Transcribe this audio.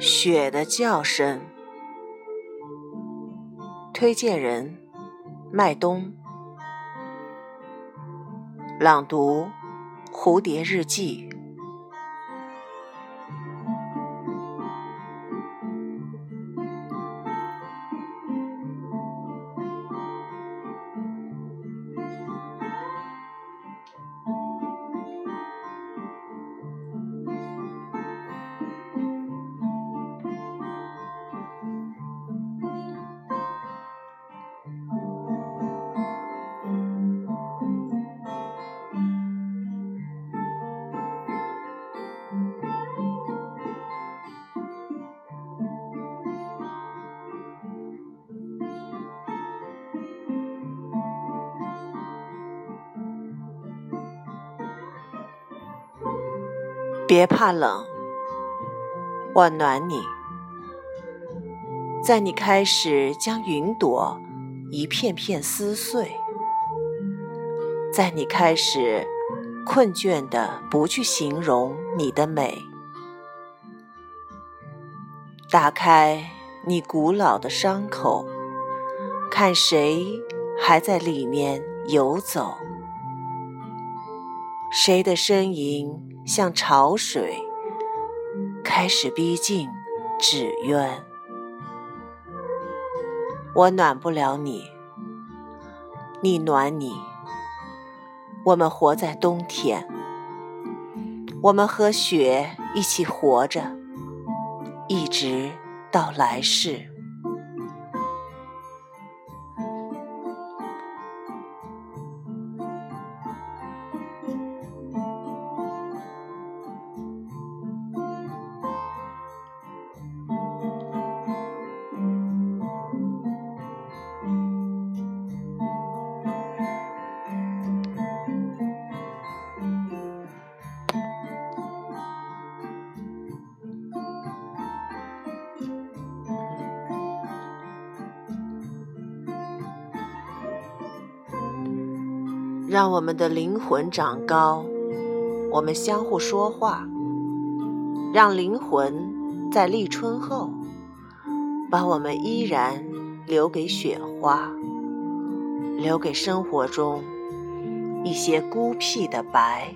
雪的叫声。推荐人：麦冬。朗读：蝴蝶日记。别怕冷，我暖你。在你开始将云朵一片片撕碎，在你开始困倦的不去形容你的美，打开你古老的伤口，看谁还在里面游走，谁的身影。像潮水开始逼近纸鸢，我暖不了你，你暖你。我们活在冬天，我们和雪一起活着，一直到来世。让我们的灵魂长高，我们相互说话，让灵魂在立春后，把我们依然留给雪花，留给生活中一些孤僻的白。